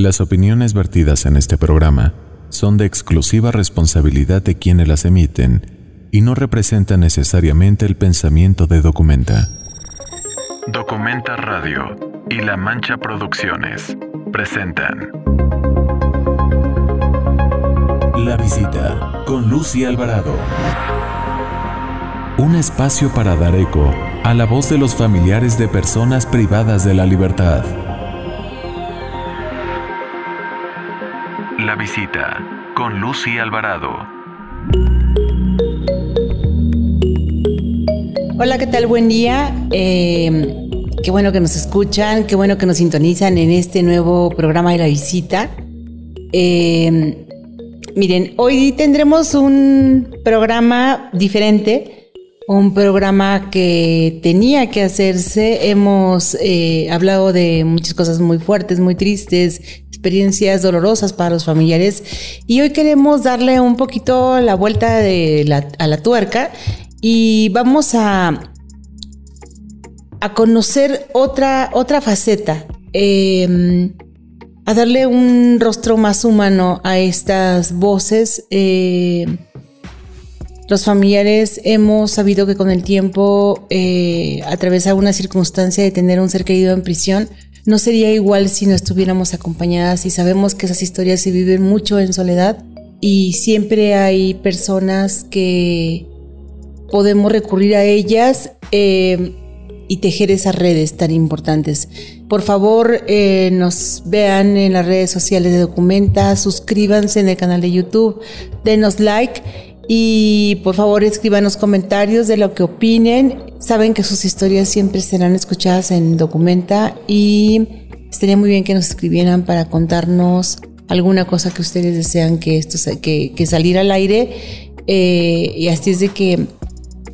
Las opiniones vertidas en este programa son de exclusiva responsabilidad de quienes las emiten y no representan necesariamente el pensamiento de Documenta. Documenta Radio y La Mancha Producciones presentan La visita con Lucy Alvarado. Un espacio para dar eco a la voz de los familiares de personas privadas de la libertad. Visita con Lucy Alvarado. Hola, ¿qué tal? Buen día. Eh, qué bueno que nos escuchan, qué bueno que nos sintonizan en este nuevo programa de la visita. Eh, miren, hoy tendremos un programa diferente un programa que tenía que hacerse. Hemos eh, hablado de muchas cosas muy fuertes, muy tristes, experiencias dolorosas para los familiares y hoy queremos darle un poquito la vuelta a la tuerca y vamos a, a conocer otra, otra faceta. Em, a darle un rostro más humano a estas voces. Eh, los familiares hemos sabido que con el tiempo, eh, una circunstancia de tener un ser querido en prisión, no sería igual si no estuviéramos acompañadas y sabemos que esas historias se viven mucho en soledad y siempre hay personas que podemos recurrir a ellas eh, y tejer esas redes tan importantes. Por favor, eh, nos vean en las redes sociales de Documenta, suscríbanse en el canal de YouTube, denos like y por favor escríbanos comentarios de lo que opinen. Saben que sus historias siempre serán escuchadas en Documenta y estaría muy bien que nos escribieran para contarnos alguna cosa que ustedes desean que esto que, que salir al aire. Eh, y así es de que,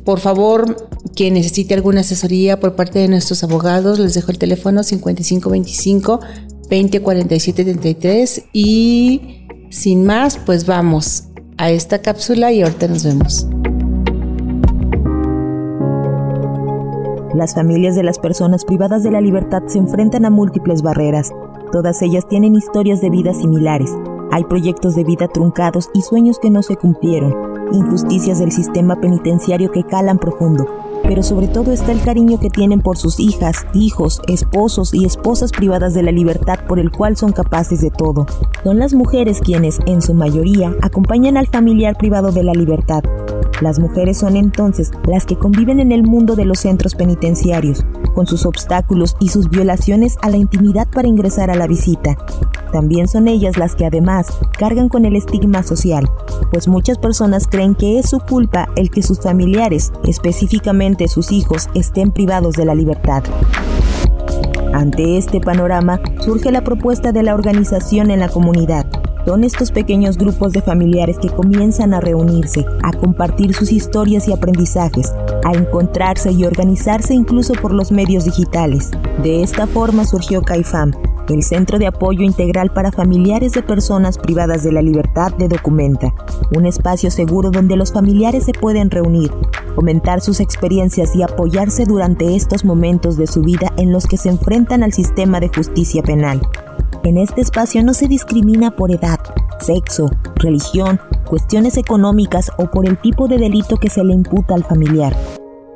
por favor, quien necesite alguna asesoría por parte de nuestros abogados, les dejo el teléfono 5525 2047 33 y sin más, pues vamos a esta cápsula y ahorita nos vemos. Las familias de las personas privadas de la libertad se enfrentan a múltiples barreras. Todas ellas tienen historias de vida similares. Hay proyectos de vida truncados y sueños que no se cumplieron, injusticias del sistema penitenciario que calan profundo, pero sobre todo está el cariño que tienen por sus hijas, hijos, esposos y esposas privadas de la libertad por el cual son capaces de todo. Son las mujeres quienes, en su mayoría, acompañan al familiar privado de la libertad. Las mujeres son entonces las que conviven en el mundo de los centros penitenciarios, con sus obstáculos y sus violaciones a la intimidad para ingresar a la visita. También son ellas las que además cargan con el estigma social, pues muchas personas creen que es su culpa el que sus familiares, específicamente sus hijos, estén privados de la libertad. Ante este panorama surge la propuesta de la organización en la comunidad. Son estos pequeños grupos de familiares que comienzan a reunirse, a compartir sus historias y aprendizajes, a encontrarse y organizarse incluso por los medios digitales. De esta forma surgió CAIFAM, el Centro de Apoyo Integral para Familiares de Personas Privadas de la Libertad de Documenta, un espacio seguro donde los familiares se pueden reunir, comentar sus experiencias y apoyarse durante estos momentos de su vida en los que se enfrentan al sistema de justicia penal. En este espacio no se discrimina por edad, sexo, religión, cuestiones económicas o por el tipo de delito que se le imputa al familiar.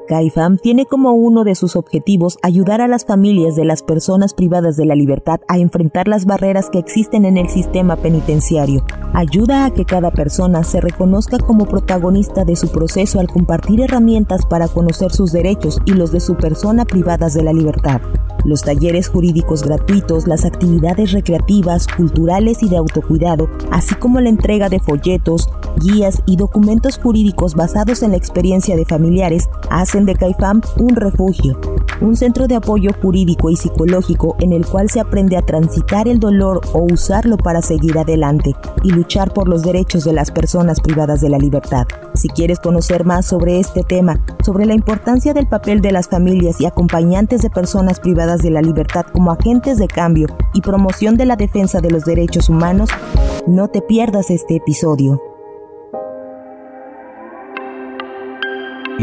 CAIFAM tiene como uno de sus objetivos ayudar a las familias de las personas privadas de la libertad a enfrentar las barreras que existen en el sistema penitenciario. Ayuda a que cada persona se reconozca como protagonista de su proceso al compartir herramientas para conocer sus derechos y los de su persona privadas de la libertad. Los talleres jurídicos gratuitos, las actividades recreativas, culturales y de autocuidado, así como la entrega de folletos, guías y documentos jurídicos basados en la experiencia de familiares, hacen de CAIFAM un refugio, un centro de apoyo jurídico y psicológico en el cual se aprende a transitar el dolor o usarlo para seguir adelante y luchar por los derechos de las personas privadas de la libertad. Si quieres conocer más sobre este tema, sobre la importancia del papel de las familias y acompañantes de personas privadas de la libertad como agentes de cambio y promoción de la defensa de los derechos humanos, no te pierdas este episodio.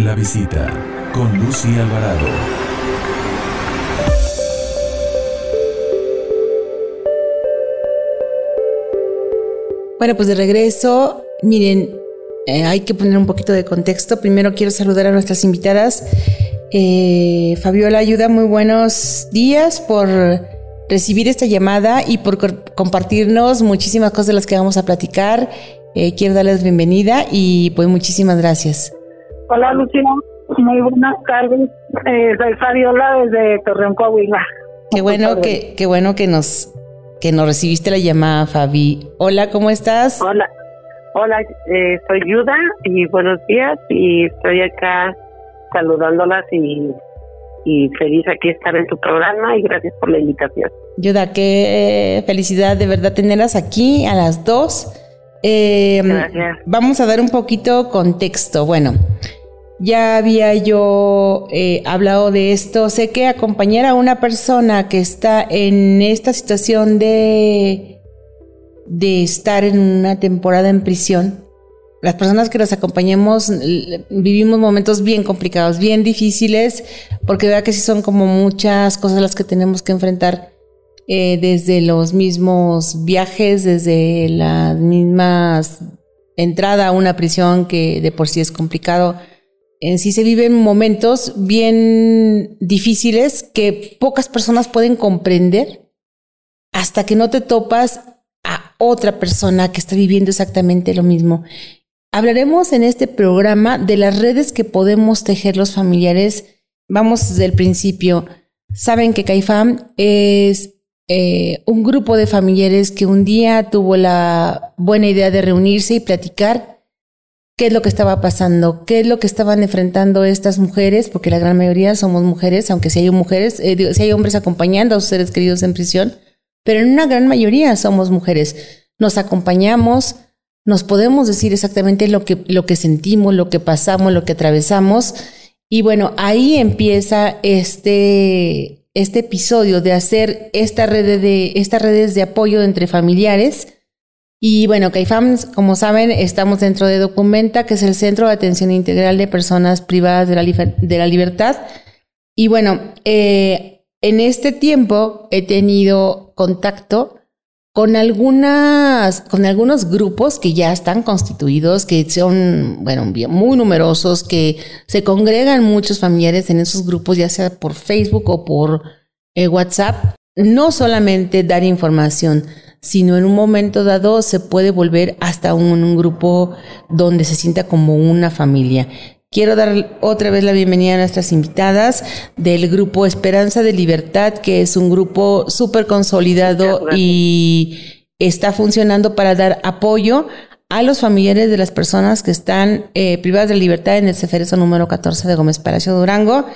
La visita con Lucy Alvarado. Bueno, pues de regreso, miren, eh, hay que poner un poquito de contexto. Primero quiero saludar a nuestras invitadas. Eh, Fabiola Ayuda, muy buenos días por recibir esta llamada y por compartirnos muchísimas cosas de las que vamos a platicar. Eh, quiero darles bienvenida y pues muchísimas gracias. Hola Lucía, muy buenas tardes. Eh, soy Fabiola desde Torreón, Coahuila. Qué bueno que, qué bueno que nos que nos recibiste la llamada, Fabi. Hola, ¿cómo estás? Hola, hola, eh, soy Yuda y buenos días y estoy acá saludándolas y y feliz aquí estar en tu programa y gracias por la invitación. Yuda, qué felicidad de verdad tenerlas aquí a las dos. Eh, vamos a dar un poquito contexto. Bueno, ya había yo eh, hablado de esto. Sé que acompañar a una persona que está en esta situación de, de estar en una temporada en prisión las personas que los acompañamos vivimos momentos bien complicados, bien difíciles, porque vea que sí son como muchas cosas las que tenemos que enfrentar eh, desde los mismos viajes, desde las mismas entrada a una prisión que de por sí es complicado. En sí se viven momentos bien difíciles que pocas personas pueden comprender hasta que no te topas a otra persona que está viviendo exactamente lo mismo. Hablaremos en este programa de las redes que podemos tejer los familiares. Vamos desde el principio. Saben que CAIFAM es eh, un grupo de familiares que un día tuvo la buena idea de reunirse y platicar qué es lo que estaba pasando, qué es lo que estaban enfrentando estas mujeres, porque la gran mayoría somos mujeres, aunque si hay mujeres, eh, si hay hombres acompañando a sus seres queridos en prisión, pero en una gran mayoría somos mujeres. Nos acompañamos, nos podemos decir exactamente lo que, lo que sentimos, lo que pasamos, lo que atravesamos. Y bueno, ahí empieza este, este episodio de hacer esta red de, estas redes de apoyo entre familiares. Y bueno, CAIFAM, como saben, estamos dentro de Documenta, que es el Centro de Atención Integral de Personas Privadas de la, de la Libertad. Y bueno, eh, en este tiempo he tenido contacto con algunas, con algunos grupos que ya están constituidos, que son, bueno, muy numerosos, que se congregan muchos familiares en esos grupos, ya sea por Facebook o por eh, WhatsApp. No solamente dar información, sino en un momento dado se puede volver hasta un grupo donde se sienta como una familia. Quiero dar otra vez la bienvenida a nuestras invitadas del grupo Esperanza de Libertad, que es un grupo súper consolidado y está funcionando para dar apoyo a los familiares de las personas que están eh, privadas de libertad en el Ceferezo número 14 de Gómez Palacio Durango.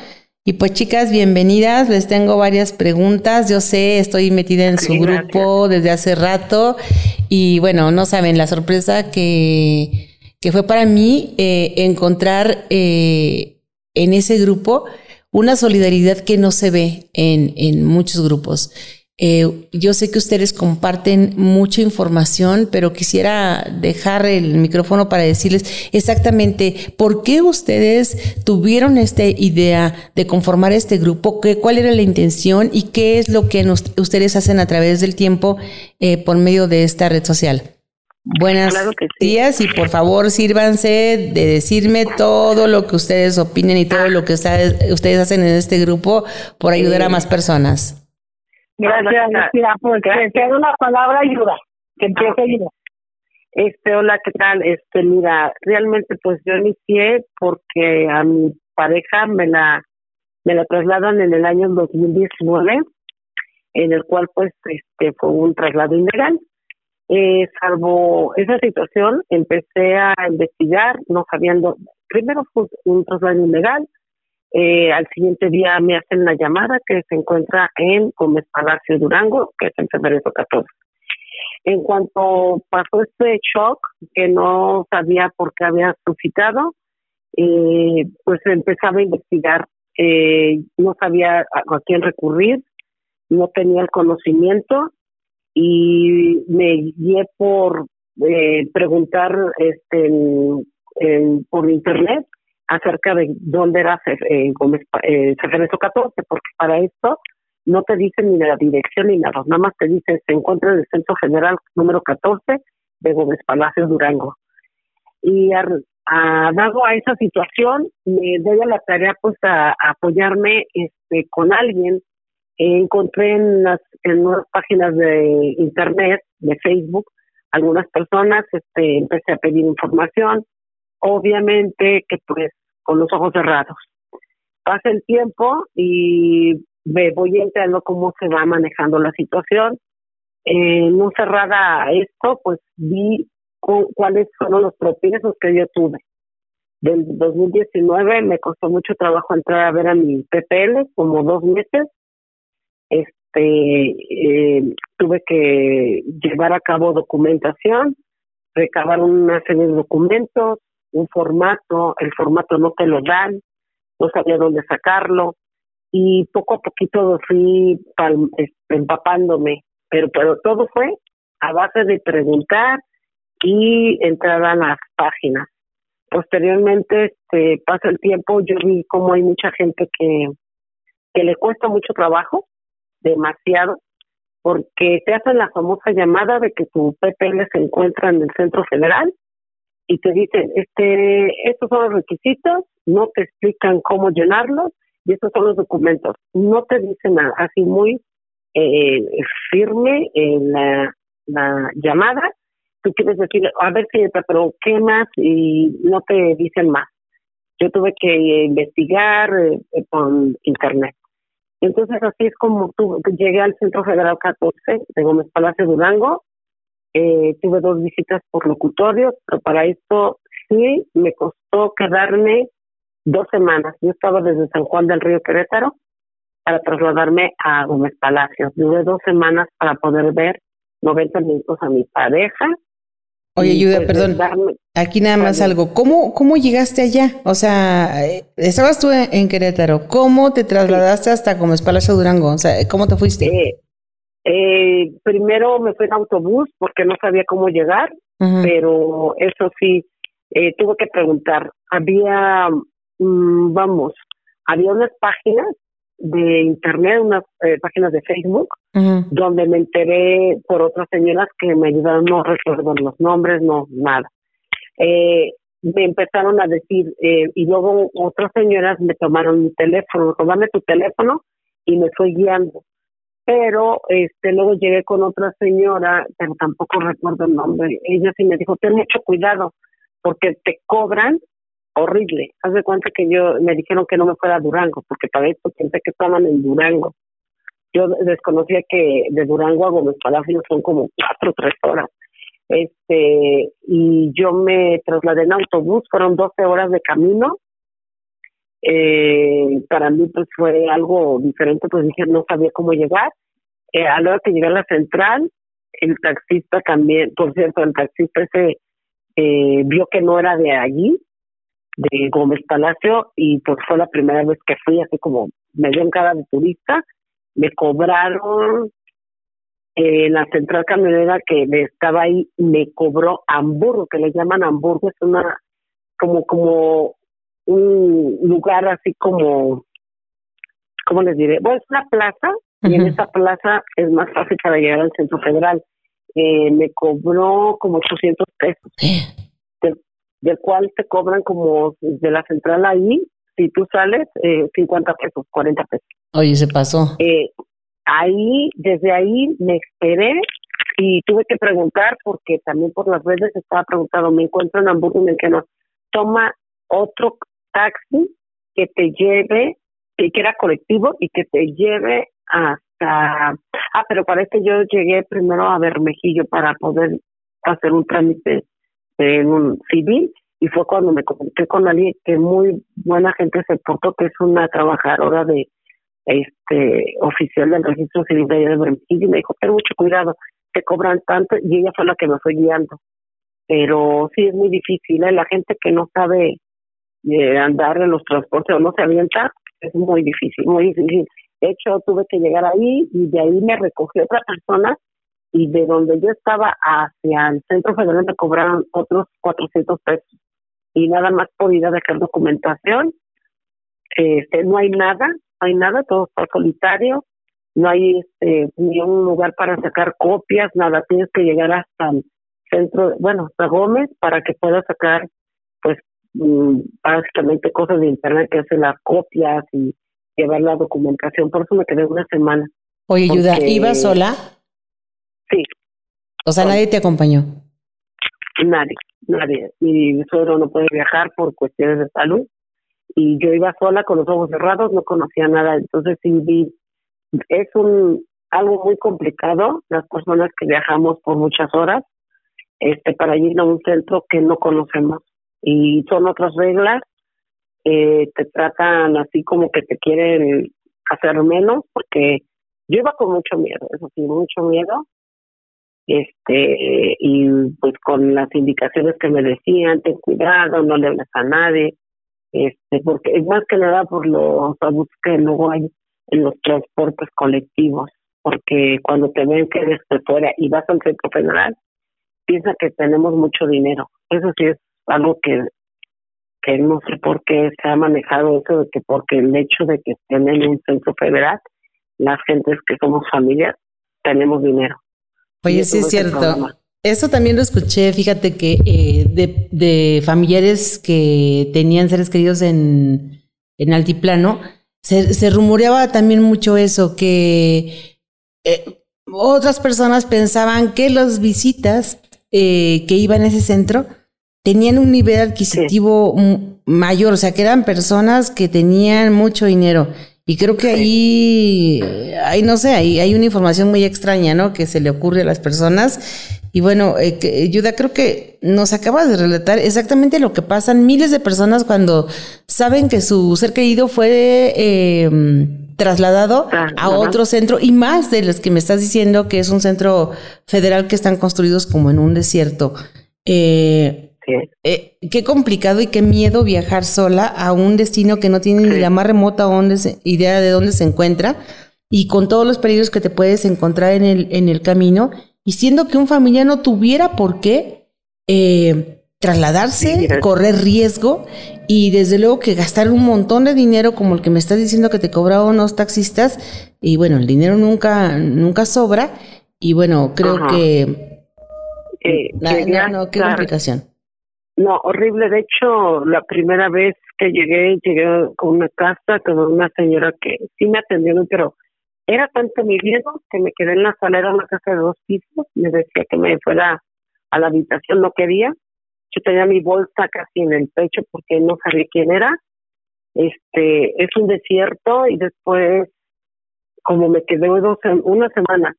Y pues chicas, bienvenidas. Les tengo varias preguntas. Yo sé, estoy metida en su grupo desde hace rato y bueno, no saben la sorpresa que que fue para mí eh, encontrar eh, en ese grupo una solidaridad que no se ve en, en muchos grupos. Eh, yo sé que ustedes comparten mucha información, pero quisiera dejar el micrófono para decirles exactamente por qué ustedes tuvieron esta idea de conformar este grupo, qué, cuál era la intención y qué es lo que ustedes hacen a través del tiempo por medio de esta red social. Buenas días y por favor sírvanse de decirme todo lo que ustedes opinen y todo lo que ustedes, ustedes hacen en este grupo por ayudar a más personas. Gracias, Lucía, porque te una palabra ayuda, que empiece ayuda. Este, hola, ¿qué tal? Este, mira, realmente pues yo inicié porque a mi pareja me la me la trasladan en el año 2019, en el cual pues este fue un traslado ilegal eh, salvo esa situación, empecé a investigar, no sabiendo, primero fue un traslado ilegal, eh, al siguiente día me hacen la llamada que se encuentra en Gómez Palacio Durango, que es en febrero 14. En cuanto pasó este shock, que no sabía por qué había suscitado, eh, pues empezaba a investigar. Eh, no sabía a quién recurrir, no tenía el conocimiento y me guié por eh, preguntar este en, por internet acerca de dónde era eh, Gómez, eh, 14, porque para esto no te dicen ni la dirección ni nada, nada más te dicen se encuentra en el Centro General número 14 de Gómez Palacio Durango. Y a, dado a esa situación, me doy a la tarea pues a, apoyarme este, con alguien. encontré en las en unas páginas de internet, de Facebook, algunas personas, este, empecé a pedir información, obviamente que pues con los ojos cerrados. Pasa el tiempo y me voy enterando cómo se va manejando la situación. Eh, no cerrada esto, pues vi cuáles fueron los tropiezos que yo tuve. Del 2019 me costó mucho trabajo entrar a ver a mi PPL, como dos meses. Este, eh, tuve que llevar a cabo documentación, recabar una serie de documentos, un formato, el formato no te lo dan, no sabía dónde sacarlo y poco a poquito fui este, empapándome, pero, pero todo fue a base de preguntar y entrar a las páginas. Posteriormente, este, pasa el tiempo, yo vi como hay mucha gente que, le cuesta mucho trabajo, demasiado, porque te hacen la famosa llamada de que tu PPL se encuentra en el centro federal y te dicen, este, estos son los requisitos, no te explican cómo llenarlos y estos son los documentos. No te dicen nada, así muy eh, firme la, la llamada. Tú quieres decir, a ver si pero ¿qué más? Y no te dicen más. Yo tuve que investigar eh, con internet. Entonces así es como tú, llegué al Centro Federal 14 de Gómez Palacio Durango eh, tuve dos visitas por locutorio, pero para esto sí me costó quedarme dos semanas. Yo estaba desde San Juan del Río Querétaro para trasladarme a Gómez Palacio. Tuve dos semanas para poder ver 90 minutos a mi pareja. Oye, Ayuda, pues, perdón. aquí nada más algo. ¿Cómo, ¿Cómo llegaste allá? O sea, eh, estabas tú en Querétaro. ¿Cómo te trasladaste hasta Gómez Palacio Durango? O sea, ¿cómo te fuiste? Eh, eh, primero me fui en autobús porque no sabía cómo llegar, pero eso sí, eh, tuve que preguntar. Había, mm, vamos, había unas páginas de internet, unas eh, páginas de Facebook, donde me enteré por otras señoras que me ayudaron, no recuerdo los nombres, no, nada. Eh, me empezaron a decir, eh, y luego otras señoras me tomaron mi teléfono, dame tu teléfono, y me fue guiando pero este luego llegué con otra señora, pero tampoco recuerdo el nombre. Ella sí me dijo, ten mucho cuidado, porque te cobran horrible. Haz de cuenta que yo me dijeron que no me fuera a Durango, porque para esto pensé que estaban en Durango. Yo desconocía que de Durango a Gómez Palacio son como cuatro o tres horas. Este, y yo me trasladé en autobús, fueron 12 horas de camino eh, para mí pues fue algo diferente, pues dije no sabía cómo llegar. Eh, a la hora que llegué a la central, el taxista también, por cierto, el taxista ese eh, vio que no era de allí, de Gómez Palacio, y pues fue la primera vez que fui, así como me dio en cara de turista, me cobraron eh, la central camionera que estaba ahí, me cobró Hamburgo, que le llaman Hamburgo, es una como como un lugar así como, ¿cómo les diré? Bueno, es una plaza y en esa plaza es más fácil para llegar al centro federal. Eh, me cobró como 800 pesos, del, cual te cobran como de la central ahí, si tú sales, eh, 50 pesos, 40 pesos. Oye, se pasó. Eh, ahí, desde ahí me esperé y tuve que preguntar porque también por las redes estaba preguntando, me encuentro en Hamburgo el que no toma otro taxi que te lleve, que era colectivo y que te lleve hasta... Ah, pero para que yo llegué primero a Bermejillo para poder hacer un trámite en un civil y fue cuando me comuniqué con alguien que muy buena gente se portó, que es una trabajadora de este oficial del registro civil de, de Bermejillo y me dijo, ten mucho cuidado, te cobran tanto y ella fue la que me fue guiando. Pero sí es muy difícil, ¿eh? la gente que no sabe de andar en los transportes o no se avienta, es muy difícil, muy difícil. De hecho, tuve que llegar ahí y de ahí me recogió otra persona y de donde yo estaba hacia el centro federal me cobraron otros 400 pesos. Y nada más por ir a dejar documentación. Este, no hay nada, no hay nada, todo está solitario. No hay este, ni un lugar para sacar copias, nada. Tienes que llegar hasta el centro, bueno, a Gómez, para que pueda sacar, pues, básicamente cosas de internet, que hace las copias y llevar la documentación. Por eso me quedé una semana. Oye, Yuda, ¿ibas sola? Sí. O sea, nadie te acompañó. Nadie, nadie. Mi suegro no puede viajar por cuestiones de salud y yo iba sola con los ojos cerrados, no conocía nada. Entonces sí vi, es un algo muy complicado las personas que viajamos por muchas horas este para ir a un centro que no conocemos y son otras reglas eh, te tratan así como que te quieren hacer menos porque yo iba con mucho miedo eso sí mucho miedo este y pues con las indicaciones que me decían ten cuidado no le hables a nadie este porque es más que nada por los abusos que luego hay en los transportes colectivos porque cuando te ven que eres de fuera y vas al centro federal piensa que tenemos mucho dinero. Eso sí es algo que que no sé por qué se ha manejado eso de que porque el hecho de que estén en un centro federal las gentes que somos familias tenemos dinero Oye, sí es cierto. Eso también lo escuché, fíjate que eh, de, de, familiares que tenían seres queridos en, en altiplano, se, se rumoreaba también mucho eso, que eh, otras personas pensaban que las visitas eh, que iban a ese centro tenían un nivel adquisitivo mayor, o sea, que eran personas que tenían mucho dinero y creo que ahí, ahí no sé, ahí hay una información muy extraña, ¿no? Que se le ocurre a las personas. Y bueno, eh, que, Yuda, creo que nos acaba de relatar exactamente lo que pasan miles de personas cuando saben que su ser querido fue eh, trasladado a otro centro y más de los que me estás diciendo que es un centro federal que están construidos como en un desierto. Eh, eh, qué complicado y qué miedo viajar sola a un destino que no tiene ni la más remota idea de dónde se encuentra y con todos los peligros que te puedes encontrar en el, en el camino y siendo que un familiar no tuviera por qué eh, trasladarse, correr riesgo y desde luego que gastar un montón de dinero como el que me estás diciendo que te cobraban unos taxistas y bueno, el dinero nunca, nunca sobra y bueno, creo que... Eh, no, no, qué complicación. No, horrible. De hecho, la primera vez que llegué, llegué con una casa con una señora que sí me atendió, pero era tanto mi miedo que me quedé en la sala, era una casa de dos pisos, me decía que me fuera a la habitación, no quería. Yo tenía mi bolsa casi en el pecho porque no sabía quién era. Este, es un desierto y después, como me quedé dos, una semana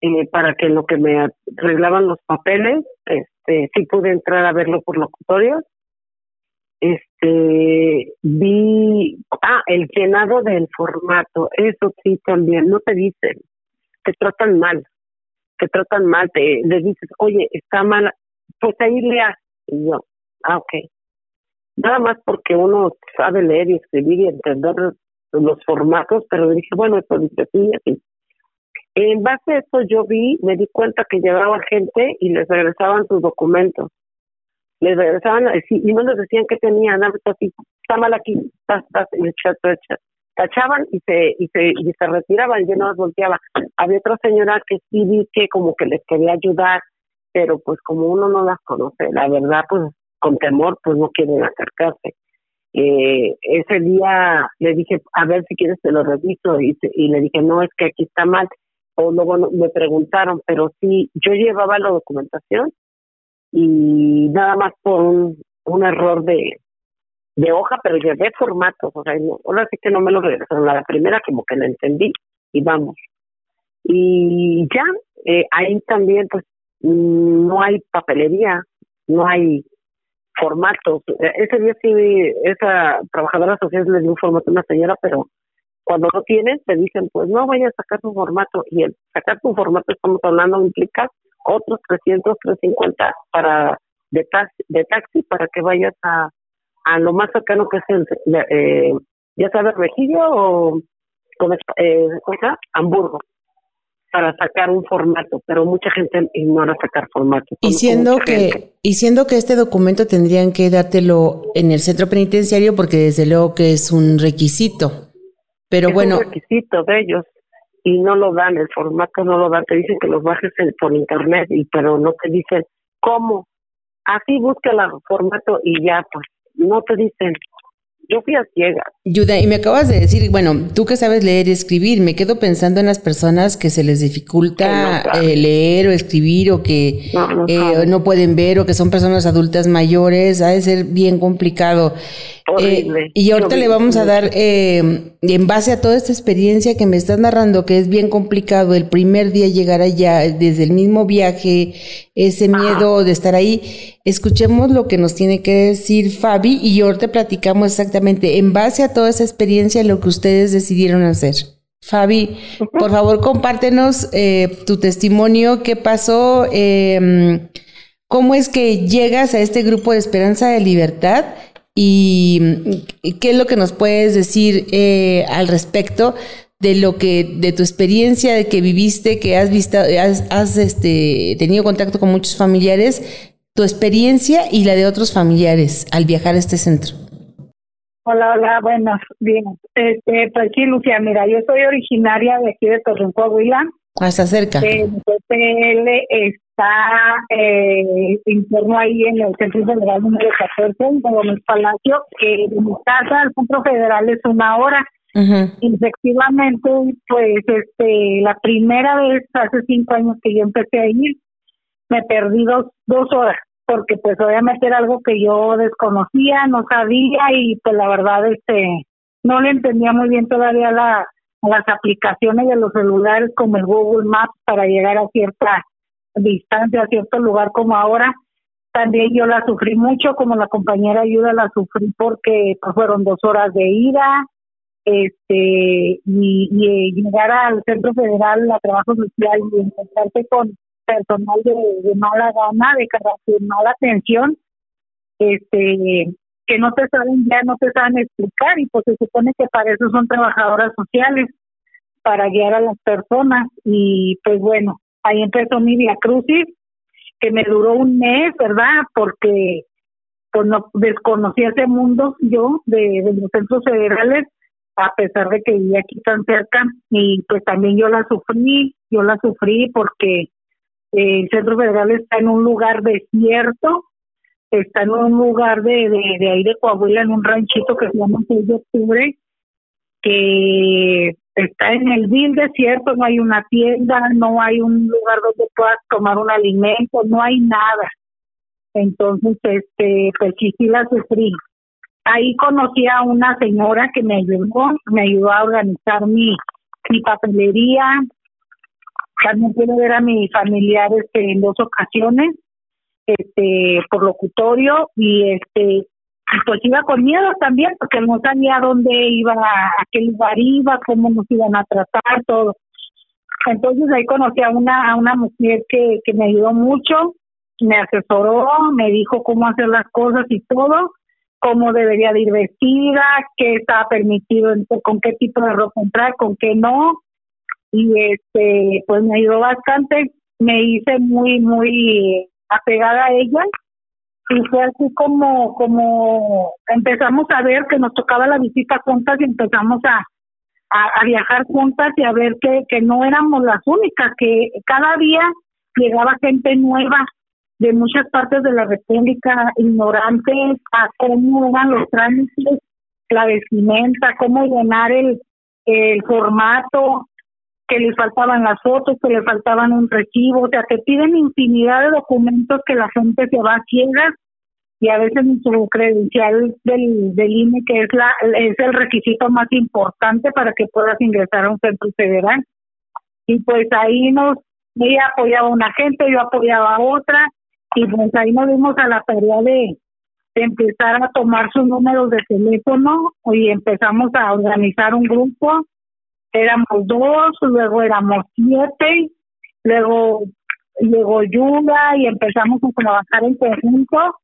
eh, para que lo que me arreglaban los papeles, este, sí pude entrar a verlo por locutorio. Este, vi, ah, el llenado del formato, eso sí también, no te dicen, te tratan mal, te tratan mal, te le dices, oye, está mal, pues ahí leas. Y yo, ah, ok. Nada más porque uno sabe leer y escribir y entender los formatos, pero dije, bueno, esto dice así, así. En base a eso yo vi, me di cuenta que llevaba gente y les regresaban sus documentos. Les regresaban y no les decían que tenían, está mal aquí, y tachaban y se, y se, y se retiraban, yo no las volteaba. Había otra señora que sí vi que como que les quería ayudar, pero pues como uno no las conoce, la verdad pues con temor pues no quieren acercarse. Eh, ese día le dije, a ver si quieres te lo reviso y le dije, no, es que aquí está mal o luego me preguntaron, pero sí, yo llevaba la documentación y nada más por un, error de, de hoja, pero llevé formatos, o sea, ahora sí que no me lo regresaron, la primera como que la entendí y vamos. Y ya, eh, ahí también pues no hay papelería, no hay formatos. Ese día sí, esa trabajadora social le dio un formato a una señora, pero cuando no tienes, te dicen, pues no vayas a sacar tu formato. Y el sacar tu formato, estamos hablando, implica otros 300, 350 para de taxi, de taxi para que vayas a, a lo más cercano que es el, eh, ya sabes, Regillo o con, eh, Hamburgo para sacar un formato, pero mucha gente ignora sacar formato. Y siendo que y siendo que este documento tendrían que dártelo en el centro penitenciario porque desde luego que es un requisito. Pero bueno. un requisito de ellos y no lo dan, el formato no lo dan, te dicen que los bajes por internet, y pero no te dicen cómo. Así busca el formato y ya, pues, no te dicen, yo fui a ciegas. Yuda, y me acabas de decir, bueno, tú que sabes leer y escribir, me quedo pensando en las personas que se les dificulta eh, leer o escribir o que eh, no, pueden ver o que son personas adultas mayores, ha de ser bien complicado. Eh, y ahorita le vamos a dar, en base a toda esta experiencia que me estás narrando, que es bien complicado, el primer día llegar allá, desde el mismo viaje, ese miedo de estar ahí, escuchemos lo que nos tiene que decir Fabi y ahorita platicamos exactamente en base a toda esa experiencia lo que ustedes decidieron hacer. Fabi, por favor, compártenos eh, tu testimonio, qué pasó, em, cómo es que llegas a este grupo de Esperanza de Libertad y qué es lo que nos puedes decir eh, al respecto de lo que, de tu experiencia, de que viviste, que has visto, has, has este, tenido contacto con muchos familiares, tu experiencia y la de otros familiares al viajar a este centro. Hola, hola, buenos días. Este, pues sí, Lucia, mira, yo soy originaria de aquí de Torreón, Coahuila. Hasta cerca. El PPL está eh, interno ahí en el Centro Federal número 14, en Gómez Palacio, que de mi casa al Centro Federal es una hora. Efectivamente, pues este, la primera vez hace cinco años que yo empecé a ir, me perdí dos, dos horas porque pues obviamente era algo que yo desconocía, no sabía y pues la verdad este no le entendía muy bien todavía la, las aplicaciones de los celulares como el Google Maps para llegar a cierta distancia, a cierto lugar como ahora. También yo la sufrí mucho, como la compañera ayuda la sufrí porque pues, fueron dos horas de ida, este y, y llegar al centro federal a trabajo social y encontrarse con personal de, mala gana, de, de mala atención, este, que no te saben ya, no te saben explicar y pues se supone que para eso son trabajadoras sociales, para guiar a las personas y pues bueno, ahí empezó mi via crucis, que me duró un mes, ¿verdad? Porque pues no desconocí ese mundo yo de, de los centros federales a pesar de que vivía aquí tan cerca y pues también yo la sufrí, yo la sufrí porque el Centro Federal está en un lugar desierto, está en un lugar de, de, ahí de Coahuila, en un ranchito que se llama 6 de octubre, que está en el vil desierto, no hay una tienda, no hay un lugar donde puedas tomar un alimento, no hay nada. Entonces, este, pues sí, sí la. Ahí conocí a una señora que me ayudó, me ayudó a organizar mi, mi papelería, también pude ver a mis familiares en dos ocasiones, este, por locutorio y este, pues iba con miedo también porque no sabía dónde iba, a qué lugar iba, cómo nos iban a tratar, todo. Entonces ahí conocí a una, a una mujer que, que me ayudó mucho, me asesoró, me dijo cómo hacer las cosas y todo, cómo debería de ir vestida, qué estaba permitido, con qué tipo de ropa entrar, con qué no, y este pues me ayudó bastante. Me hice muy muy apegada a ella y fue así como como empezamos a ver que nos tocaba la visita juntas y empezamos a a, viajar juntas y a ver que que no éramos las únicas que cada día llegaba gente nueva de muchas partes de la República ignorantes a cómo eran los trámites la vestimenta cómo llenar el el formato que les faltaban las fotos, que le faltaban un recibo, o sea, te piden infinidad de documentos que la gente se va a ciegas y a veces su credencial del, del INE, que es, la, es el requisito más importante para que puedas ingresar a un centro federal. Y pues ahí nos, ella apoyaba a una gente, yo apoyaba a otra, y pues ahí nos dimos a la tarea de, de empezar a tomar sus números de teléfono y empezamos a organizar un grupo éramos dos, luego éramos siete, luego llegó Yuga y empezamos a trabajar en conjunto.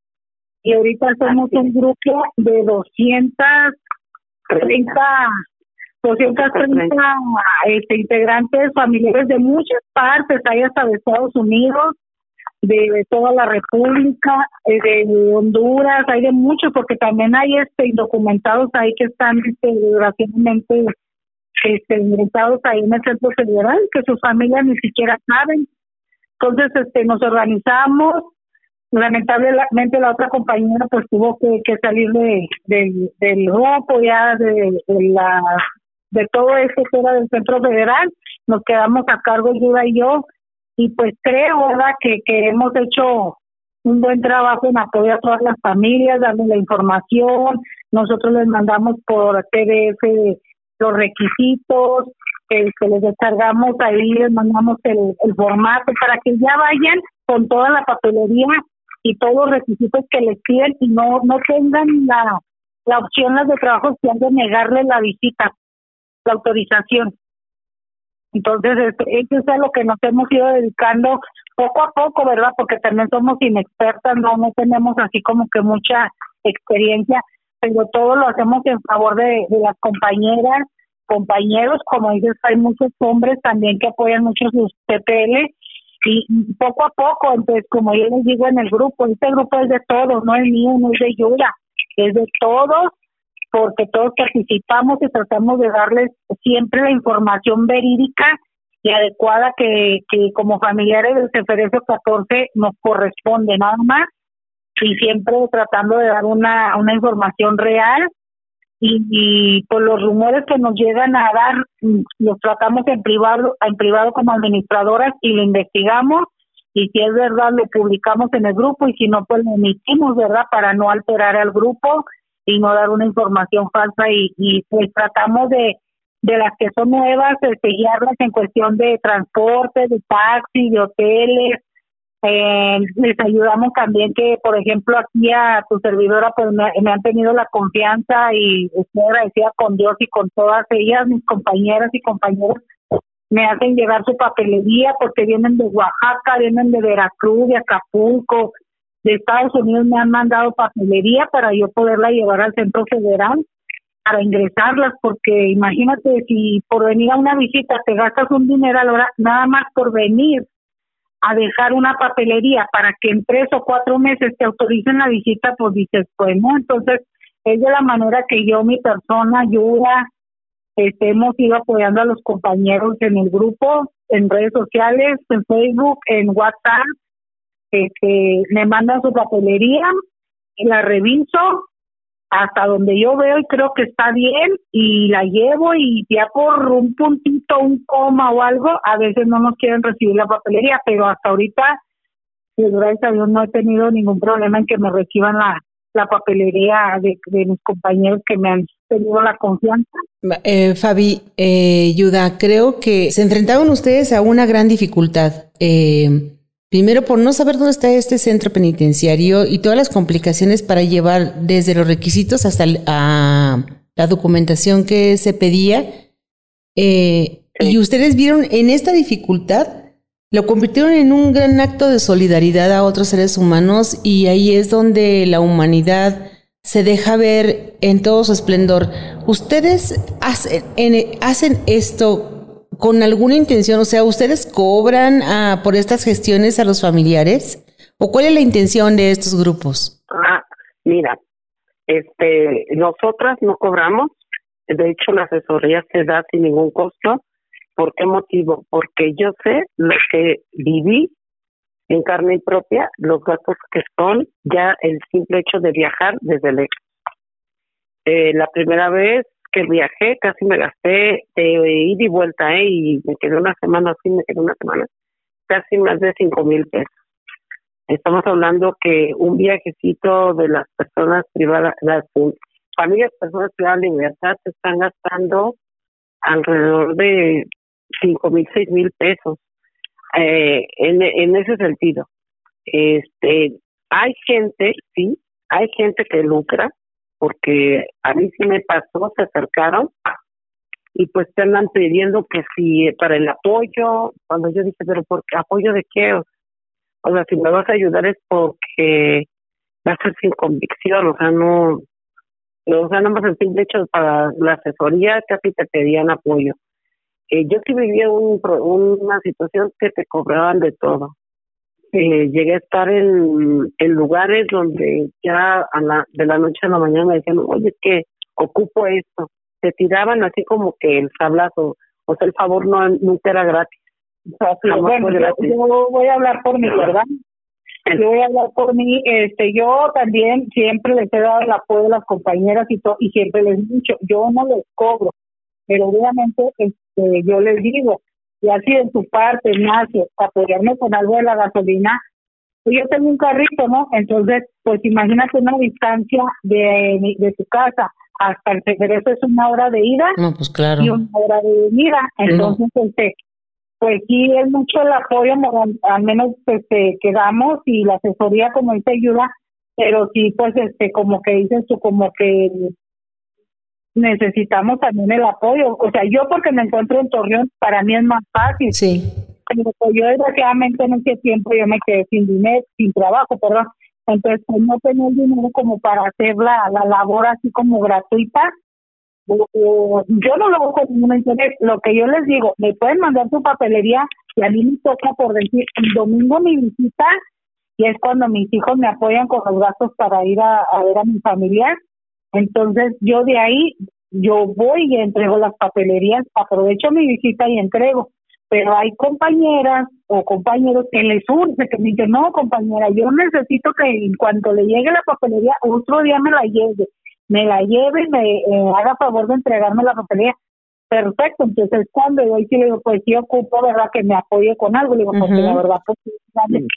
Y ahorita somos un grupo de 230 230 este, integrantes familiares de muchas partes, hay hasta de Estados Unidos, de, toda la República, eh, de Honduras, hay de muchos, porque también hay este indocumentados ahí que están este, desgraciadamente este, ingresados ahí en el centro federal, que sus familias ni siquiera saben. Entonces, este, nos organizamos, lamentablemente la otra compañera pues tuvo que, salir de, del grupo ya de, la de todo eso que era del centro federal. Nos quedamos a cargo Yuda y yo. Y pues creo que, que hemos hecho un buen trabajo en apoyar a todas las familias dando la información. Nosotros les mandamos por PDF los requisitos que les descargamos ahí les mandamos el, formato para que ya vayan con toda la papelería y todos los requisitos que les piden y no no tengan la, la opción las de trabajo que han de negarle la visita, la autorización. Entonces, este, eso es a lo que nos hemos ido dedicando poco a poco, ¿verdad? Porque también somos inexpertas, no, no tenemos así como que mucha experiencia, pero todo lo hacemos en favor de, las compañeras, compañeros, como dices, hay muchos hombres también que apoyan mucho sus PPL y poco a poco, entonces, como yo les digo en el grupo, este grupo es de todos, no es mío, no es de Yura, es de todos, porque todos participamos y tratamos de darles siempre la información verídica y adecuada que, como familiares del CFRF 14 nos corresponde nada más y siempre tratando de dar una, una información real. Y, por los rumores que nos llegan a dar los tratamos en privado en privado como administradoras y lo investigamos. Y si es verdad lo publicamos en el grupo. Y si no pues lo emitimos verdad para no alterar al grupo y no dar una información falsa. Y, y pues tratamos de de las que son nuevas, de guiarlas en cuestión de transporte, de taxi, de hoteles, eh, les ayudamos también que, por ejemplo, aquí a tu servidora pues me, han tenido la confianza y estoy agradecida con Dios y con todas ellas, mis compañeras y compañeros, me hacen llegar su papelería porque vienen de Oaxaca, vienen de Veracruz, de Acapulco, de Estados Unidos me han mandado papelería para yo poderla llevar al centro federal para ingresarlas, porque imagínate si por venir a una visita te gastas un dinero a la hora, nada más por venir a dejar una papelería para que en tres o cuatro meses te autoricen la visita, pues dices, pues no, entonces es de la manera que yo, mi persona, ayuda, este, hemos ido apoyando a los compañeros en el grupo, en redes sociales, en Facebook, en WhatsApp, este, me mandan su papelería, la reviso hasta donde yo veo y creo que está bien y la llevo y ya por un puntito, un coma o algo, a veces no nos quieren recibir la papelería, pero hasta ahorita, gracias a Dios, no he tenido ningún problema en que me reciban la, la papelería de, de mis compañeros que me han tenido la confianza. Eh, Fabi, eh, Yuda, creo que se enfrentaron ustedes a una gran dificultad. Eh, Primero, por no saber dónde está este centro penitenciario y todas las complicaciones para llevar desde los requisitos hasta la documentación que se pedía. Eh, y ustedes vieron en esta dificultad, lo convirtieron en un gran acto de solidaridad a otros seres humanos y ahí es donde la humanidad se deja ver en todo su esplendor. ¿Ustedes hacen, hacen esto con alguna intención? O sea, ¿ustedes cobran ah, por estas gestiones a los familiares? ¿O cuál es la intención de estos grupos? Ah, mira, este, nosotras no cobramos. De hecho, la asesoría se da sin ningún costo. ¿Por qué motivo? Porque yo sé lo que viví en carne propia, los gastos que son ya el simple hecho de viajar desde lejos. Eh, la primera vez que viajé, casi me gasté de ida y vuelta, ¿eh? y me quedé una semana así, me quedé una semana, casi más de cinco mil pesos. Estamos hablando que un viajecito de las personas privadas, las familias personas privadas de libertad se están gastando alrededor de cinco mil, seis mil pesos. Eh, en, en ese sentido, este, hay gente, sí, hay gente que lucra, porque a mí sí me pasó, se acercaron y pues te andan pidiendo que si para el apoyo, cuando yo dije, pero ¿por apoyo de qué? O sea, si me vas a ayudar es porque va a ser sin convicción, o sea, no, o sea, no más el simple hecho para la asesoría casi te pedían apoyo. Eh, yo sí vivía un, una situación que te cobraban de todo. Eh, llegué a estar en, en lugares donde ya a la, de la noche a la mañana me decían, oye, es que ocupo esto. Se tiraban así como que el sablazo, o sea, el favor no nunca era gratis. bueno, yo, voy a hablar por mi verdad. yo voy a hablar por mí, este, yo también siempre les he dado el apoyo a las compañeras y todo, y siempre les he dicho, yo no les cobro, pero obviamente este, yo les digo, y así en tu parte, Ignacio, apoyarme con algo de la gasolina, pues yo tengo un carrito, ¿no? Entonces, pues imagínate una distancia de, de tu casa hasta el regreso es una hora de ida pues claro. y una hora de venida. Entonces, este, pues sí es mucho el apoyo, al menos este, que damos y la asesoría como dice ayuda, pero sí pues este como que dices tú como que necesitamos también el apoyo, o sea yo porque me encuentro en Torreón para mí es más fácil, sí. pero pues, yo desgraciadamente en ese tiempo yo me quedé sin dinero, sin trabajo, perdón, entonces pues, no tenía el dinero como para hacer la, la labor así como gratuita yo no lo hago con ningún interés. Lo que yo les digo, me pueden mandar su papelería y a mí me toca por decir, el domingo mi visita y es cuando mis hijos me apoyan con los gastos para ir a, ver a mi familia. Entonces yo de ahí, yo voy y entrego las papelerías, aprovecho mi visita y entrego. Pero hay compañeras o compañeros que les urge, que me dicen, no compañera, yo necesito que en cuanto le llegue la papelería, otro día me la llegue me la lleve y me eh, haga favor de entregarme la papelería. Perfecto, entonces cuando yo sí le digo, pues sí ocupo, ¿verdad? Que me apoye con algo, le digo, porque la verdad, pues,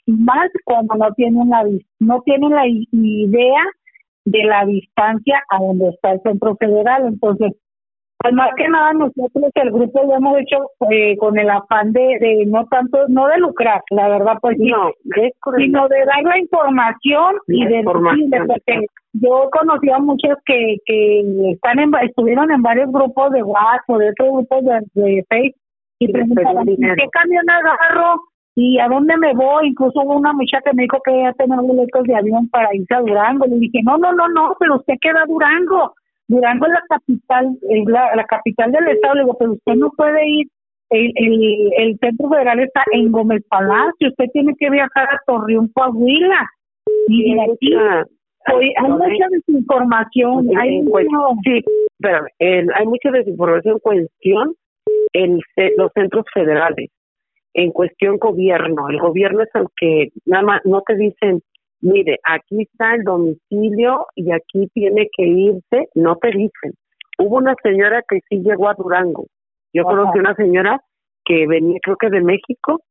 más cuando no tienen la, no tienen la idea de la distancia a donde está el centro federal, entonces pues más que nada nosotros el grupo lo hemos hecho eh, con el afán de, de no tanto, no de lucrar, la verdad pues no, sino de dar la información y de, información. porque yo conocí a muchos que, que están en, estuvieron en varios grupos de WhatsApp o de otros grupos de, de Facebook y preguntaban qué camión agarro y a dónde me voy, incluso hubo una muchacha que me dijo que ya tenía boletos de avión para irse a Durango, le dije no, no, no, no, pero usted queda a Durango Durango es la capital, es la, capital del estado. Le digo, pero usted no puede ir. El, el, centro federal está en Gómez Palacio. Usted tiene que viajar a Torreón, Coahuila. Y de aquí hay mucha desinformación. Hay sí, pero hay mucha desinformación en cuestión en los centros federales. En cuestión gobierno. El gobierno es el que nada más no te dicen mire, aquí está el domicilio y aquí tiene que irse, no te dicen. Hubo una señora que sí llegó a Durango. Yo conocí una señora que venía, creo que de México,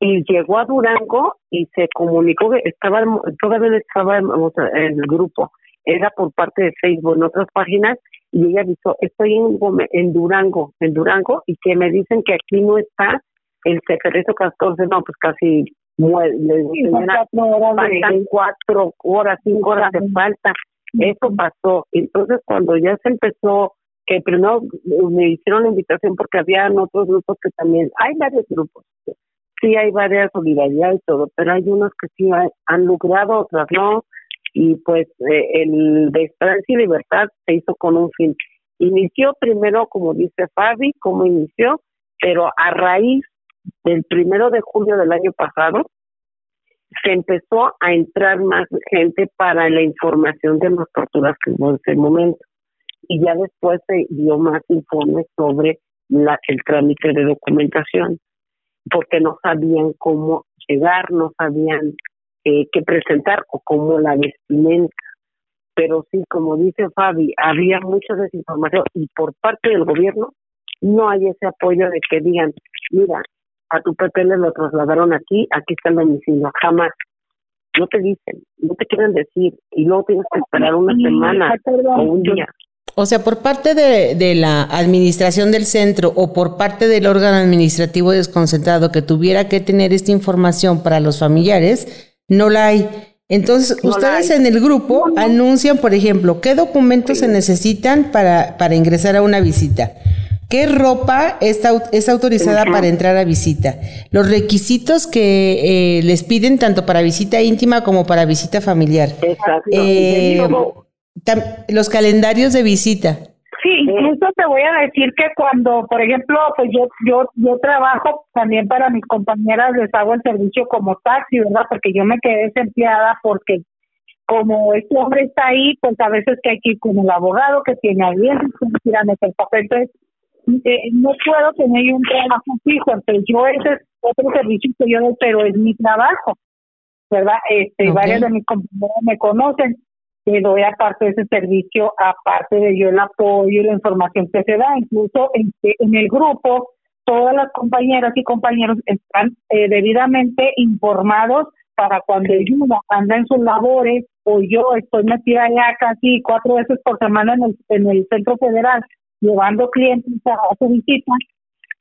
y llegó a Durango y se comunicó que estaba, todavía estaba en, el grupo, era por parte de Facebook, en otras páginas, y ella dijo, estoy en, en Durango, en Durango, y que me dicen que aquí no está el secreto 14, no, pues casi le faltan cuatro horas, cinco horas de falta. Eso pasó. Entonces, cuando ya se empezó, que primero me hicieron la invitación porque había otros grupos que también, hay varios grupos, sí hay varias solidaridad y todo, pero hay unos que sí han logrado, otras no, y pues eh, el de Esperanza y Libertad se hizo con un fin. Inició primero, como dice Fabi, como inició, pero a raíz del primero de julio del año pasado, se empezó a entrar más gente para la información de las torturas que hubo en ese momento. Y ya después se dio más informes sobre la, el trámite de documentación, porque no sabían cómo llegar, no sabían eh, qué presentar o cómo la vestimenta. Pero sí, como dice Fabi, había mucha desinformación y por parte del gobierno no hay ese apoyo de que digan, mira, a tu PPL lo trasladaron aquí, aquí está el domicilio, jamás. No te dicen, no te quieren decir, y luego tienes que esperar una semana o un día. O sea, por parte de, de, la administración del centro o por parte del órgano administrativo desconcentrado que tuviera que tener esta información para los familiares, no la hay. Entonces, ustedes en el grupo anuncian, por ejemplo, qué documentos se necesitan para, para ingresar a una visita ¿Qué ropa está, es autorizada para entrar a visita? Los requisitos que eh, les piden tanto para visita íntima como para visita familiar. Exacto. Eh, los calendarios de visita. Sí, incluso te voy a decir que cuando, por ejemplo, pues yo yo yo trabajo también para mis compañeras les hago el servicio como taxi, ¿verdad? Porque yo me quedé desempleada porque como este hombre está ahí, pues a veces que hay que ir con el abogado que tiene alguien, que ir a meter papel. Entonces, eh, no puedo tener un trabajo fijo, entonces yo ese es otro servicio que yo doy, pero es mi trabajo. ¿verdad? Este, Varias de mis compañeras me conocen. Le doy aparte de ese servicio, aparte de yo el apoyo y la información que se da, incluso en, en el grupo, todas las compañeras y compañeros están eh, debidamente informados para cuando uno anda en sus labores o yo estoy metida ya casi cuatro veces por semana en el, en el centro federal llevando clientes a su visita,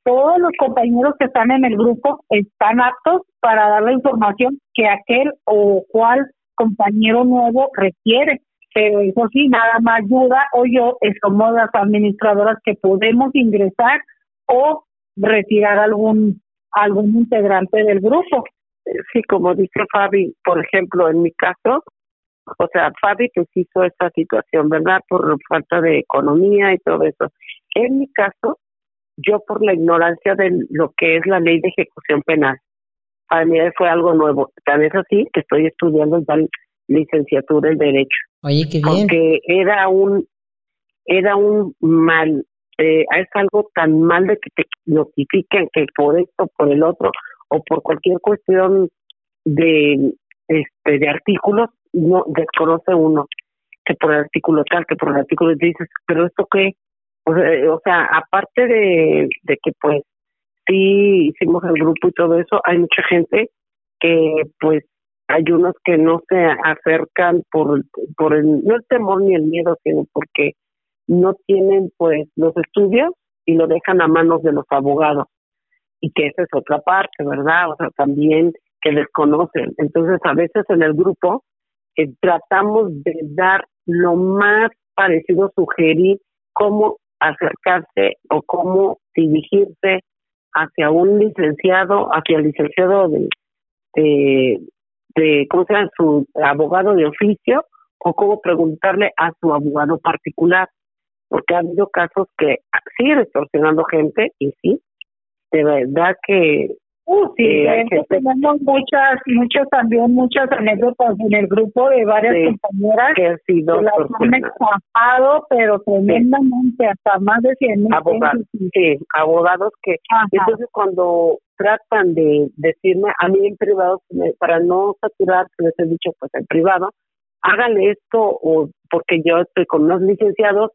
todos los compañeros que están en el grupo están aptos para dar la información que aquel o cual compañero nuevo requiere. Pero eso sí, nada más ayuda o yo somos las administradoras que podemos ingresar o retirar algún algún integrante del grupo. Sí, como dice Fabi, por ejemplo, en mi caso, o sea, Fabi pues hizo esta situación, ¿verdad? Por falta de economía y todo eso. En mi caso, yo por la ignorancia de lo que es la ley de ejecución penal, para mí fue algo nuevo. Tan es así que estoy estudiando la licenciatura en Derecho. Oye, qué bien. Porque era un, era un mal, eh, es algo tan mal de que te notifiquen que por esto, por el otro, o por cualquier cuestión de, este, de artículos, no desconoce uno que por el artículo tal, que por el artículo dices, pero esto qué, o sea, aparte de, de que pues sí hicimos el grupo y todo eso, hay mucha gente que pues hay unos que no se acercan por, por el, no el temor ni el miedo, sino porque no tienen pues los estudios y lo dejan a manos de los abogados. Y que esa es otra parte, ¿verdad? O sea, también que desconocen. Entonces, a veces en el grupo eh, tratamos de dar lo más parecido, sugerir cómo acercarse o cómo dirigirse hacia un licenciado, hacia el licenciado de, de, ¿cómo se llama? Su abogado de oficio o cómo preguntarle a su abogado particular, porque ha habido casos que sigue extorsionando gente y sí, de verdad que Uh, sí, tenemos muchas, muchas también, muchas anécdotas en el grupo de varias compañeras que, han sido las han escapado, pero tremendamente, hasta más de 100 mil abogados, sí, abogados que entonces cuando tratan de decirme a mí en privado, para no saturar, les he dicho pues en privado, háganle esto o porque yo estoy con unos licenciados,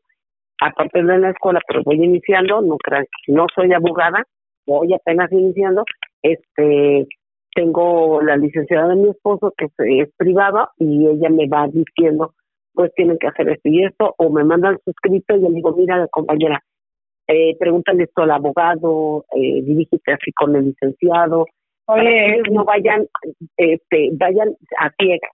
aparte de la escuela, pero voy iniciando, no crean, no soy abogada, voy apenas iniciando, este tengo la licenciada de mi esposo que es privada y ella me va diciendo pues tienen que hacer esto y esto o me mandan suscrito y yo digo mira compañera eh, pregúntale esto al abogado eh, dirígete así con el licenciado Oye, no vayan este vayan a ciegas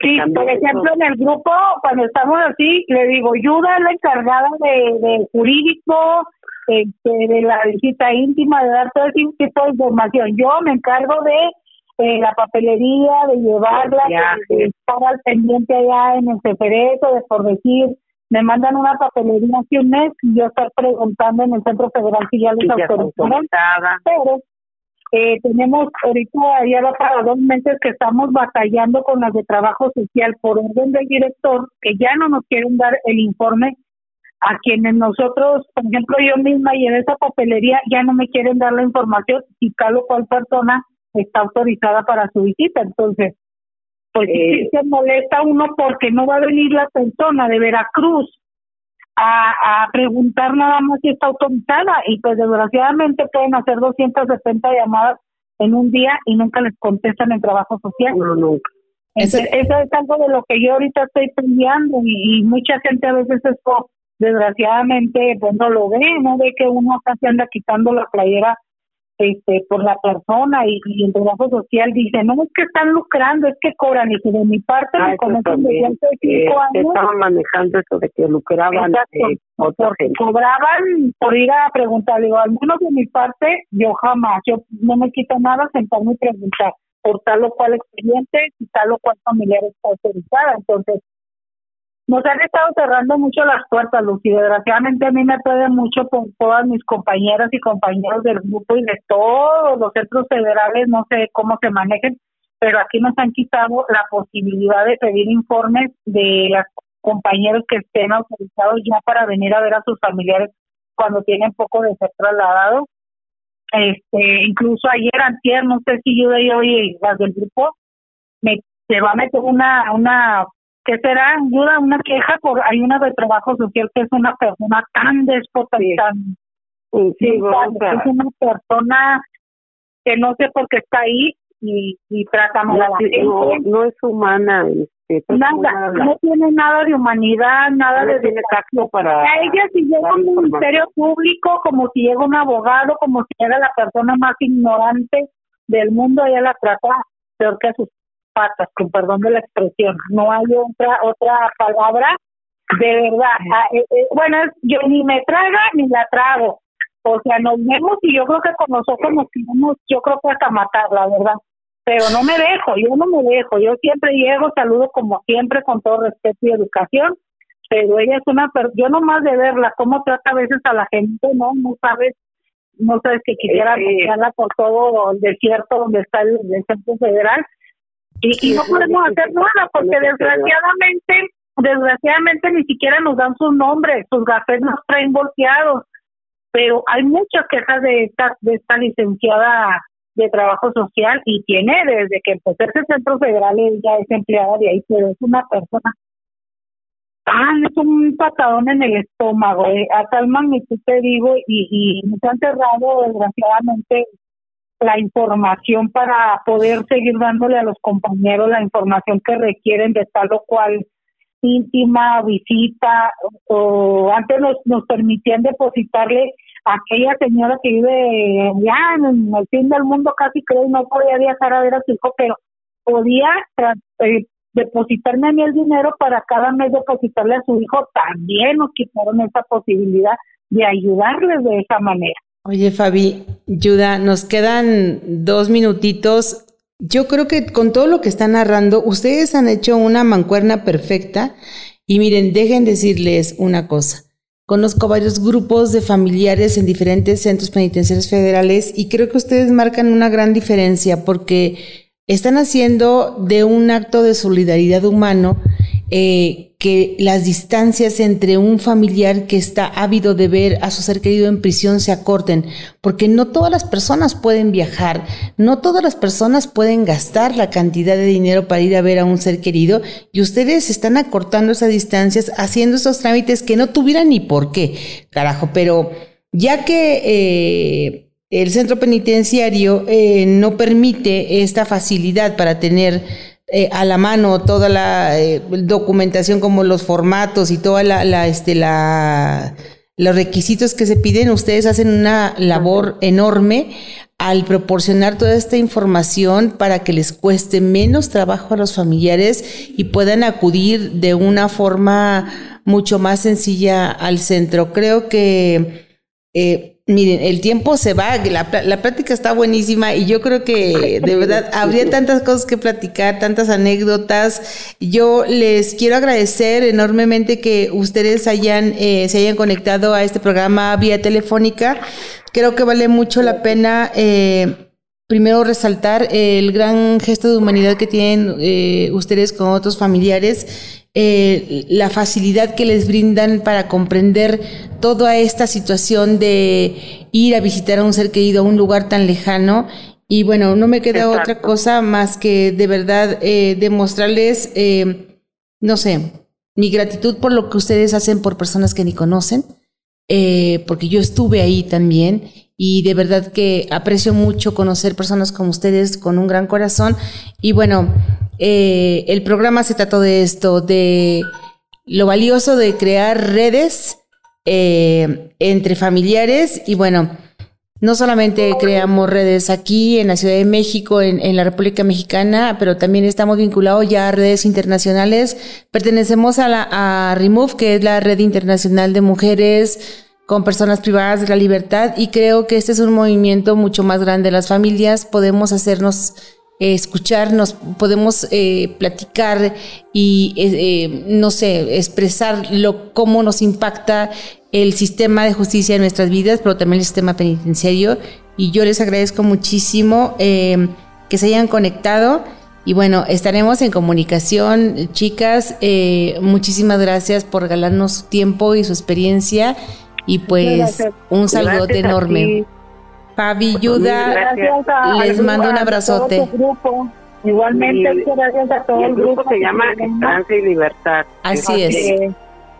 Sí, por ejemplo, en el grupo, cuando estamos así, le digo, ayuda a la encargada de, de jurídico, este, de la visita íntima, de dar todo ese tipo de información. Yo me encargo de eh, la papelería, de llevarla, de, estar al pendiente allá en el secreto, de por decir, me mandan una papelería hace un mes y yo estar preguntando en el Centro Federal si ya les autorizaron. Pero eh, tenemos ahorita ya va para dos meses que estamos batallando con las de trabajo social por orden del director que ya no nos quieren dar el informe a quienes nosotros, por ejemplo, yo misma y en esa papelería ya no me quieren dar la información si tal o cual persona está autorizada para su visita. Entonces, pues eh, se molesta uno porque no va a venir la persona de Veracruz a, a preguntar nada más si está autorizada y pues desgraciadamente pueden hacer 270 llamadas en un día y nunca les contestan el trabajo social. No, nunca. eso es algo de lo que yo ahorita estoy peleando y, y mucha gente a veces eso desgraciadamente pues no lo ve, no ve que uno acá se anda quitando la playera este por la persona y, y el trabajo social dice, no es que están lucrando, es que cobran y que de mi parte ah, me de cinco años. Estaban manejando eso de que lucraban eh, porque cobraban por ir a preguntar, digo, al menos de mi parte, yo jamás, yo no me quito nada sentarme y preguntar por tal o cual expediente y tal o cual familiar está autorizada, entonces nos han estado cerrando mucho las puertas, Lucy. Desgraciadamente a mí me puede mucho con todas mis compañeras y compañeros del grupo y de todos los centros federales, no sé cómo se manejen, pero aquí nos han quitado la posibilidad de pedir informes de los compañeros que estén autorizados ya para venir a ver a sus familiares cuando tienen poco de ser trasladados. Este, incluso ayer, antier, no sé si yo de hoy las del grupo, me se va a meter una una ¿qué será? Ayuda, una queja por hay una de trabajo social que es una persona tan déspota y tan sí, es una persona que no sé por qué está ahí y, y trata mal a la gente. No, es humana. Este, nada, no tiene nada de humanidad, nada de tiene tacto para. A ella si llega un ministerio público, como si llega un abogado, como si llega la persona más ignorante del mundo, ella la trata peor que a sus patas, con perdón de la expresión. No hay otra otra palabra de verdad. Ah, eh, eh, bueno, yo ni me traga ni la trago. O sea, nos vemos y yo creo que con nosotros nos queremos, yo creo que hasta matar, la verdad. Pero no me dejo, yo no me dejo. Yo siempre llego, saludo como siempre, con todo respeto y educación. Pero ella es una, yo nomás de verla, cómo trata a veces a la gente, ¿no? No sabes, no sabes que quisiera buscarla por todo el desierto donde está el, centro federal. Y, y no podemos hacer nada porque desgraciadamente, desgraciadamente ni siquiera nos dan sus nombres, sus gafetes nos traen volteados. Pero hay muchas quejas de esta, de esta licenciada de trabajo social y tiene desde que empezó ese centro federal ya es empleada de ahí, pero es una persona tan, es un patadón en el estómago, eh, a tal magnitud te digo, y, y nos han cerrado desgraciadamente la información para poder seguir dándole a los compañeros la información que requieren de tal o cual íntima, visita, o antes nos, nos permitían depositarle a aquella señora que vive ya en el fin del mundo casi creo y no podía viajar a ver a su hijo, pero podía eh, depositarme a mí el dinero para cada mes depositarle a su hijo, también nos quitaron esa posibilidad de ayudarles de esa manera. Oye, Fabi, Yuda, nos quedan dos minutitos. Yo creo que con todo lo que están narrando, ustedes han hecho una mancuerna perfecta. Y miren, dejen decirles una cosa. Conozco varios grupos de familiares en diferentes centros penitenciarios federales y creo que ustedes marcan una gran diferencia porque están haciendo de un acto de solidaridad humano eh, que las distancias entre un familiar que está ávido de ver a su ser querido en prisión se acorten, porque no todas las personas pueden viajar, no todas las personas pueden gastar la cantidad de dinero para ir a ver a un ser querido y ustedes están acortando esas distancias haciendo esos trámites que no tuvieran ni por qué, carajo, pero ya que... Eh, el centro penitenciario eh, no permite esta facilidad para tener eh, a la mano toda la eh, documentación como los formatos y toda la, la, este la los requisitos que se piden, ustedes hacen una labor enorme al proporcionar toda esta información para que les cueste menos trabajo a los familiares y puedan acudir de una forma mucho más sencilla al centro. Creo que eh, Miren, el tiempo se va, la, la plática está buenísima y yo creo que de verdad habría tantas cosas que platicar, tantas anécdotas. Yo les quiero agradecer enormemente que ustedes hayan, eh, se hayan conectado a este programa vía telefónica. Creo que vale mucho la pena. Eh, primero resaltar el gran gesto de humanidad que tienen eh, ustedes con otros familiares eh, la facilidad que les brindan para comprender toda esta situación de ir a visitar a un ser querido a un lugar tan lejano. Y bueno, no me queda otra cosa más que de verdad eh, demostrarles, eh, no sé, mi gratitud por lo que ustedes hacen por personas que ni conocen, porque yo estuve ahí también y de verdad que aprecio mucho conocer personas como ustedes con un gran corazón. Y bueno, eh, el programa se trató de esto, de lo valioso de crear redes eh, entre familiares y bueno, no solamente creamos redes aquí en la Ciudad de México, en, la República Mexicana, pero también estamos vinculados ya a redes internacionales. Pertenecemos a la a Remove, que es la red internacional de mujeres con personas privadas de la libertad y creo que este es un movimiento mucho más grande. Las familias podemos hacernos escucharnos, podemos eh, platicar y, eh, no sé, expresar lo, cómo nos impacta el sistema de justicia en nuestras vidas, pero también el sistema penitenciario. Y yo les agradezco muchísimo que se hayan conectado. Y bueno, estaremos en comunicación, chicas. muchísimas gracias por regalarnos su tiempo y su experiencia. Y pues un saludo enorme. Fabi Yuda, les mando un abrazote. Igualmente, gracias a todo el, grupo. se llama Esperanza y Libertad. Así es. Eh,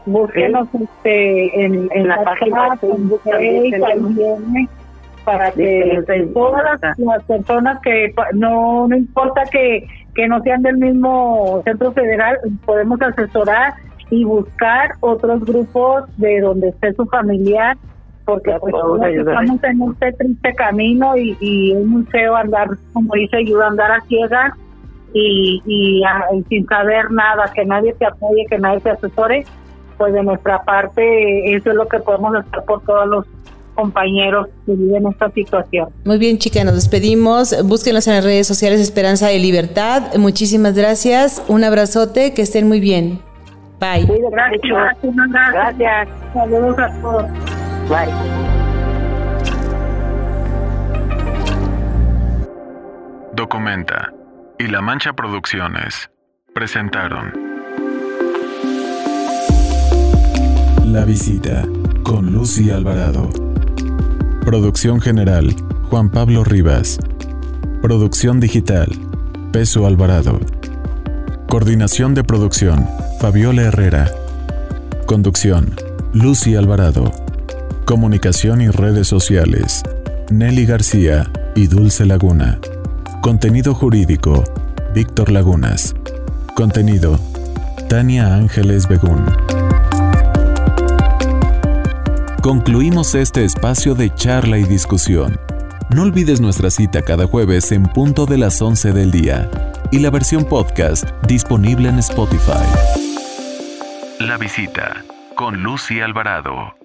búsquenos este, en, en, la página de Facebook también, para que todas las, personas que no, no importa que, que no sean del mismo centro federal, podemos asesorar y buscar otros grupos de donde esté su familiar porque pues, estamos en este triste camino y, y es muy feo andar, como dice, ayuda a andar a ciegas y, y, sin saber nada, que nadie te apoye, que nadie te asesore, pues de nuestra parte eso es lo que podemos hacer por todos los compañeros que viven esta situación. Muy bien, chica, nos despedimos. Búsquenos en las redes sociales Esperanza de Libertad. Muchísimas gracias. Un abrazote, que estén muy bien. Bye. Gracias. Gracias. Saludos a todos. Documenta y La Mancha Producciones presentaron La visita con Lucy Alvarado. Producción general Juan Pablo Rivas. Producción digital Peso Alvarado. Coordinación de producción Fabiola Herrera. Conducción Lucy Alvarado. Comunicación y redes sociales. Nelly García y Dulce Laguna. Contenido jurídico. Víctor Lagunas. Contenido. Tania Ángeles Begún. Concluimos este espacio de charla y discusión. No olvides nuestra cita cada jueves en punto de las 11 del día y la versión podcast disponible en Spotify. La visita con Lucy Alvarado.